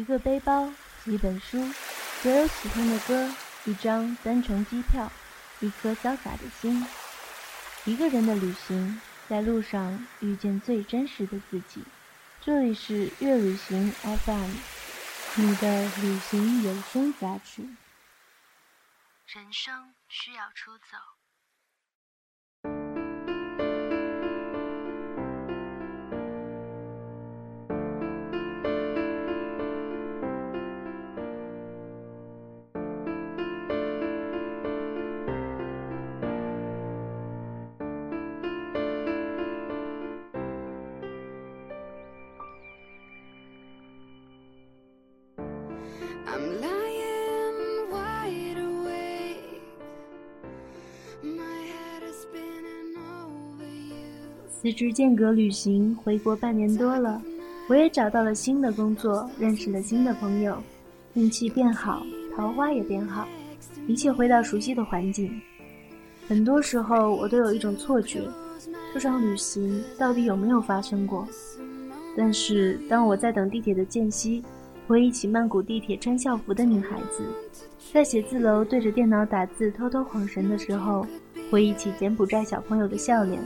一个背包，几本书，所有喜欢的歌，一张单程机票，一颗潇洒的心。一个人的旅行，在路上遇见最真实的自己。这里是悦旅行 FM，你的旅行有声杂志。人生需要出走。辞职间隔旅行回国半年多了，我也找到了新的工作，认识了新的朋友，运气变好，桃花也变好，一切回到熟悉的环境。很多时候，我都有一种错觉，这场旅行到底有没有发生过？但是，当我在等地铁的间隙，回忆起曼谷地铁穿校服的女孩子，在写字楼对着电脑打字偷偷晃神的时候，回忆起柬埔寨小朋友的笑脸。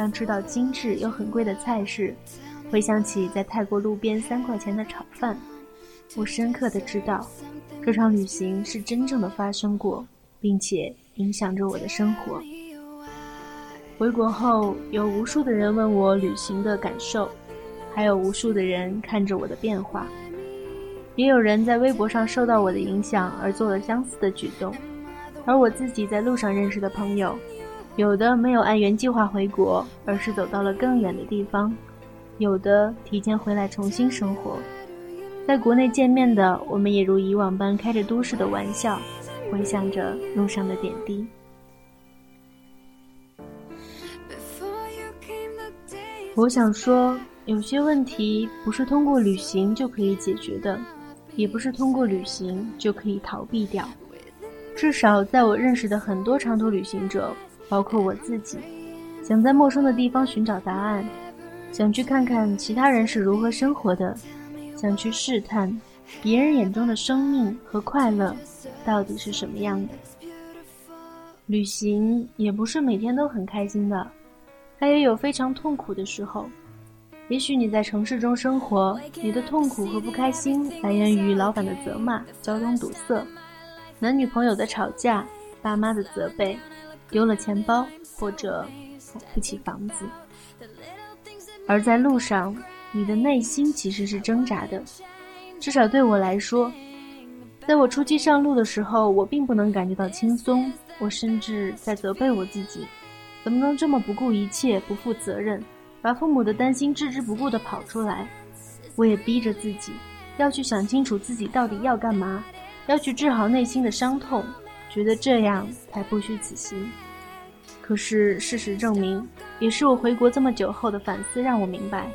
当吃到精致又很贵的菜时，回想起在泰国路边三块钱的炒饭，我深刻的知道，这场旅行是真正的发生过，并且影响着我的生活。回国后，有无数的人问我旅行的感受，还有无数的人看着我的变化，也有人在微博上受到我的影响而做了相似的举动，而我自己在路上认识的朋友。有的没有按原计划回国，而是走到了更远的地方；有的提前回来重新生活。在国内见面的，我们也如以往般开着都市的玩笑，回想着路上的点滴。我想说，有些问题不是通过旅行就可以解决的，也不是通过旅行就可以逃避掉。至少在我认识的很多长途旅行者。包括我自己，想在陌生的地方寻找答案，想去看看其他人是如何生活的，想去试探别人眼中的生命和快乐到底是什么样的。旅行也不是每天都很开心的，它也有非常痛苦的时候。也许你在城市中生活，你的痛苦和不开心来源于老板的责骂、交通堵塞、男女朋友的吵架、爸妈的责备。丢了钱包，或者买不起房子，而在路上，你的内心其实是挣扎的。至少对我来说，在我初期上路的时候，我并不能感觉到轻松。我甚至在责备我自己，怎么能这么不顾一切、不负责任，把父母的担心置之不顾地跑出来？我也逼着自己，要去想清楚自己到底要干嘛，要去治好内心的伤痛。觉得这样才不虚此行，可是事实证明，也是我回国这么久后的反思让我明白，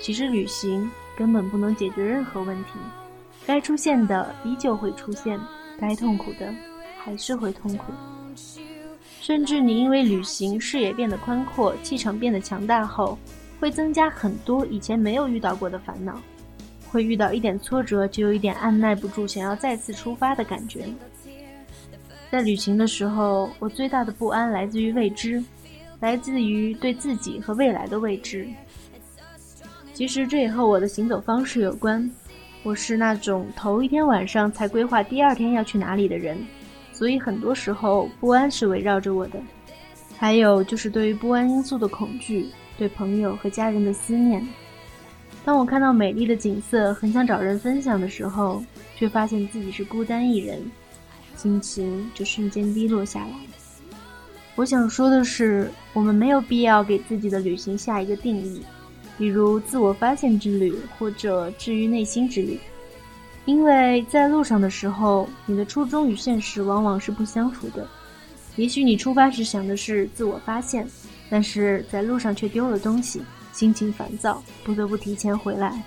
其实旅行根本不能解决任何问题，该出现的依旧会出现，该痛苦的还是会痛苦，甚至你因为旅行视野变得宽阔，气场变得强大后，会增加很多以前没有遇到过的烦恼，会遇到一点挫折就有一点按耐不住想要再次出发的感觉。在旅行的时候，我最大的不安来自于未知，来自于对自己和未来的未知。其实这也和我的行走方式有关。我是那种头一天晚上才规划第二天要去哪里的人，所以很多时候不安是围绕着我的。还有就是对于不安因素的恐惧，对朋友和家人的思念。当我看到美丽的景色，很想找人分享的时候，却发现自己是孤单一人。心情就瞬间低落下来。我想说的是，我们没有必要给自己的旅行下一个定义，比如自我发现之旅或者治愈内心之旅，因为在路上的时候，你的初衷与现实往往是不相符的。也许你出发时想的是自我发现，但是在路上却丢了东西，心情烦躁，不得不提前回来。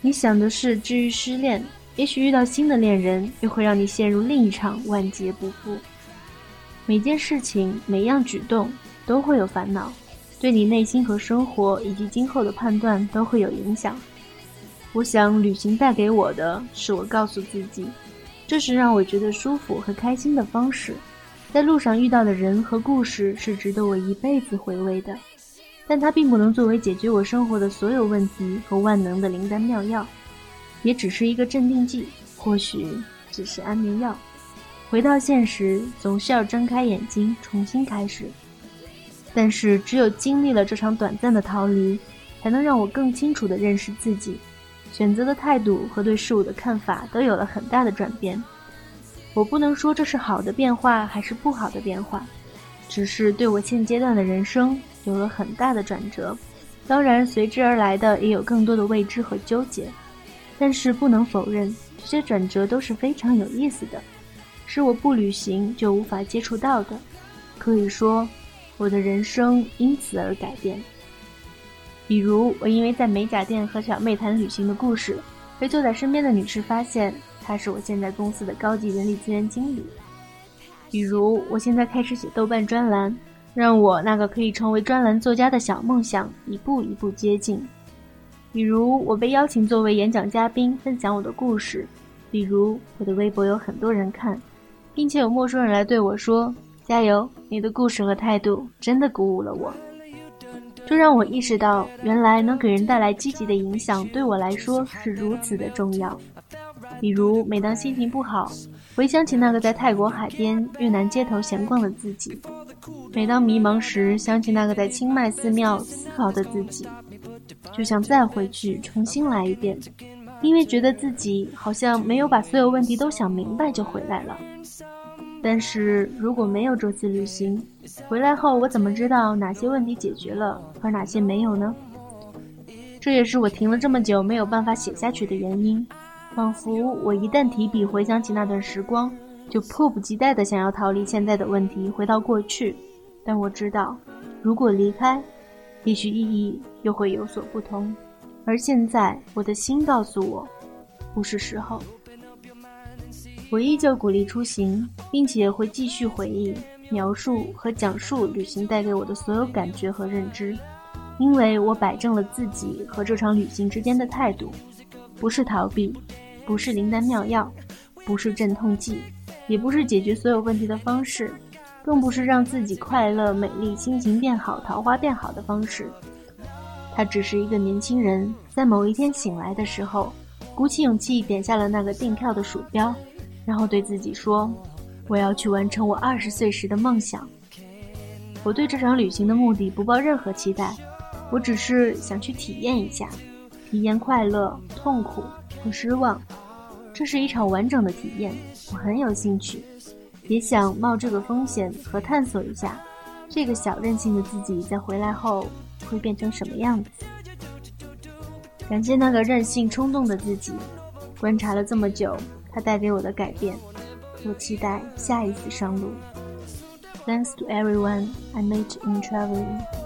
你想的是治愈失恋。也许遇到新的恋人，又会让你陷入另一场万劫不复。每件事情、每样举动都会有烦恼，对你内心和生活以及今后的判断都会有影响。我想，旅行带给我的是我告诉自己，这是让我觉得舒服和开心的方式。在路上遇到的人和故事是值得我一辈子回味的，但它并不能作为解决我生活的所有问题和万能的灵丹妙药，也只是一个镇定剂，或许只是安眠药。回到现实，总是要睁开眼睛，重新开始。但是，只有经历了这场短暂的逃离，才能让我更清楚地认识自己，选择的态度和对事物的看法都有了很大的转变。我不能说这是好的变化还是不好的变化，只是对我现阶段的人生有了很大的转折。当然，随之而来的也有更多的未知和纠结。但是，不能否认，这些转折都是非常有意思的。是我不旅行就无法接触到的，可以说，我的人生因此而改变。比如，我因为在美甲店和小妹谈旅行的故事，被坐在身边的女士发现，她是我现在公司的高级人力资源经理。比如，我现在开始写豆瓣专栏，让我那个可以成为专栏作家的小梦想一步一步接近。比如，我被邀请作为演讲嘉宾，分享我的故事。比如，我的微博有很多人看。并且有陌生人来对我说：“加油！你的故事和态度真的鼓舞了我。”这让我意识到，原来能给人带来积极的影响，对我来说是如此的重要。比如，每当心情不好，回想起那个在泰国海边、越南街头闲逛的自己；每当迷茫时，想起那个在清迈寺庙思考的自己，就想再回去重新来一遍，因为觉得自己好像没有把所有问题都想明白就回来了。但是如果没有这次旅行，回来后我怎么知道哪些问题解决了，而哪些没有呢？这也是我停了这么久没有办法写下去的原因。仿佛我一旦提笔回想起那段时光，就迫不及待地想要逃离现在的问题，回到过去。但我知道，如果离开，也许意义又会有所不同。而现在，我的心告诉我，不是时候。我依旧鼓励出行，并且会继续回忆、描述和讲述旅行带给我的所有感觉和认知，因为我摆正了自己和这场旅行之间的态度，不是逃避，不是灵丹妙药，不是镇痛剂，也不是解决所有问题的方式，更不是让自己快乐、美丽、心情变好、桃花变好的方式。他只是一个年轻人在某一天醒来的时候，鼓起勇气点下了那个订票的鼠标。然后对自己说：“我要去完成我二十岁时的梦想。”我对这场旅行的目的不抱任何期待，我只是想去体验一下，体验快乐、痛苦和失望。这是一场完整的体验，我很有兴趣，也想冒这个风险和探索一下，这个小任性的自己在回来后会变成什么样子。感谢那个任性冲动的自己，观察了这么久。它带给我的改变，我期待下一次上路。Thanks to everyone I met in traveling.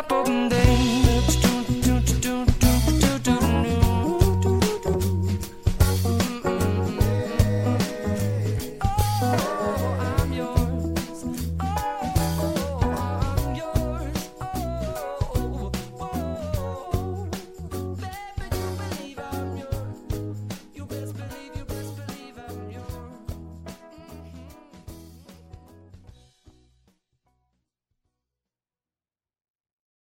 up open day